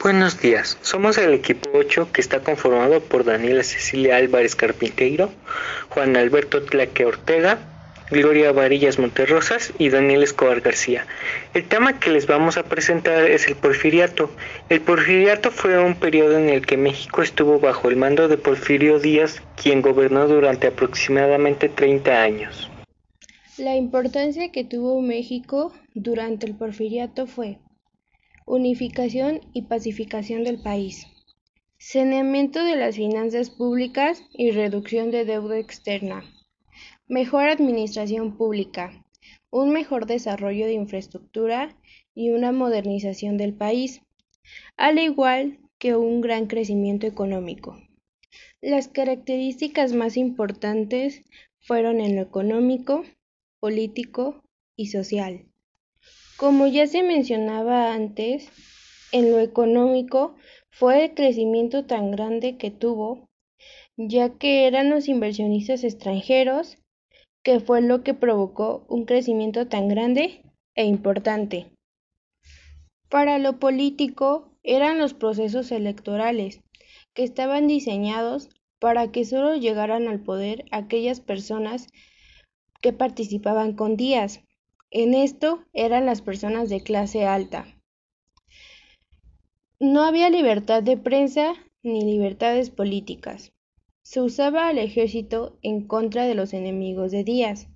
Buenos días, somos el equipo 8 que está conformado por Daniela Cecilia Álvarez Carpinteiro, Juan Alberto Tlaque Ortega, Gloria Varillas Monterrosas y Daniel Escobar García. El tema que les vamos a presentar es el porfiriato. El porfiriato fue un periodo en el que México estuvo bajo el mando de Porfirio Díaz, quien gobernó durante aproximadamente 30 años. La importancia que tuvo México durante el porfiriato fue unificación y pacificación del país, saneamiento de las finanzas públicas y reducción de deuda externa, mejor administración pública, un mejor desarrollo de infraestructura y una modernización del país, al igual que un gran crecimiento económico. Las características más importantes fueron en lo económico, político y social. Como ya se mencionaba antes, en lo económico fue el crecimiento tan grande que tuvo, ya que eran los inversionistas extranjeros, que fue lo que provocó un crecimiento tan grande e importante. Para lo político eran los procesos electorales, que estaban diseñados para que solo llegaran al poder aquellas personas que participaban con Díaz, en esto eran las personas de clase alta. No había libertad de prensa ni libertades políticas. Se usaba al ejército en contra de los enemigos de Díaz.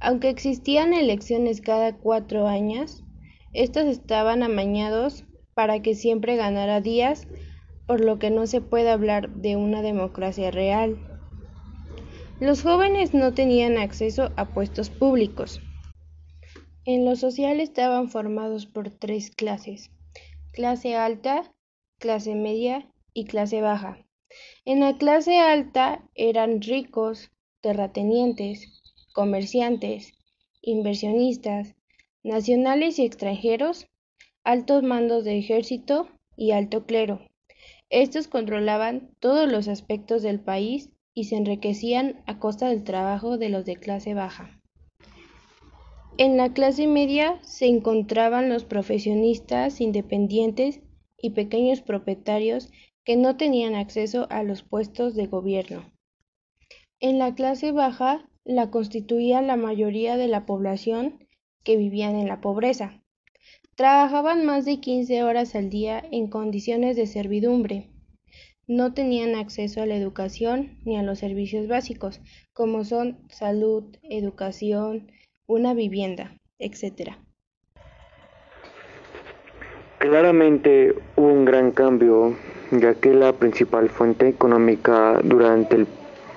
Aunque existían elecciones cada cuatro años, estos estaban amañados para que siempre ganara Díaz, por lo que no se puede hablar de una democracia real. Los jóvenes no tenían acceso a puestos públicos. En lo social estaban formados por tres clases: clase alta, clase media y clase baja. En la clase alta eran ricos, terratenientes, comerciantes, inversionistas, nacionales y extranjeros, altos mandos de ejército y alto clero. Estos controlaban todos los aspectos del país y se enriquecían a costa del trabajo de los de clase baja. En la clase media se encontraban los profesionistas independientes y pequeños propietarios que no tenían acceso a los puestos de gobierno. En la clase baja la constituía la mayoría de la población que vivían en la pobreza. Trabajaban más de 15 horas al día en condiciones de servidumbre. No tenían acceso a la educación ni a los servicios básicos, como son salud, educación, una vivienda, etc. Claramente hubo un gran cambio, ya que la principal fuente económica durante el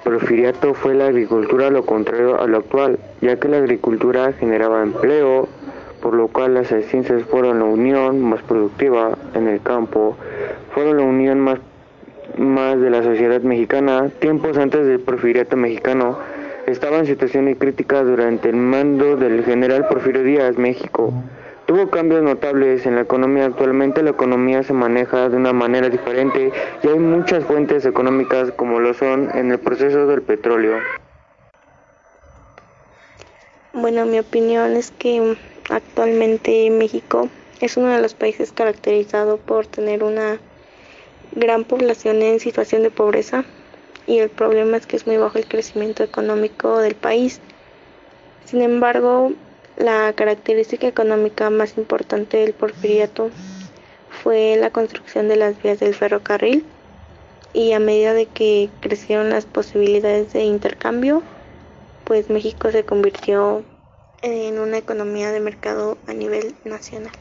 porfiriato fue la agricultura, lo contrario a lo actual, ya que la agricultura generaba empleo, por lo cual las ciencias fueron la unión más productiva en el campo, fueron la unión más, más de la sociedad mexicana. Tiempos antes del porfiriato mexicano, estaba en situaciones críticas durante el mando del general Porfirio Díaz, México. Tuvo cambios notables en la economía. Actualmente la economía se maneja de una manera diferente y hay muchas fuentes económicas como lo son en el proceso del petróleo. Bueno, mi opinión es que actualmente México es uno de los países caracterizado por tener una gran población en situación de pobreza y el problema es que es muy bajo el crecimiento económico del país. Sin embargo, la característica económica más importante del porfiriato fue la construcción de las vías del ferrocarril y a medida de que crecieron las posibilidades de intercambio, pues México se convirtió en una economía de mercado a nivel nacional.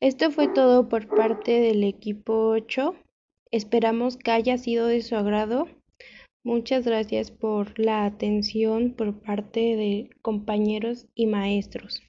Esto fue todo por parte del equipo 8. Esperamos que haya sido de su agrado. Muchas gracias por la atención por parte de compañeros y maestros.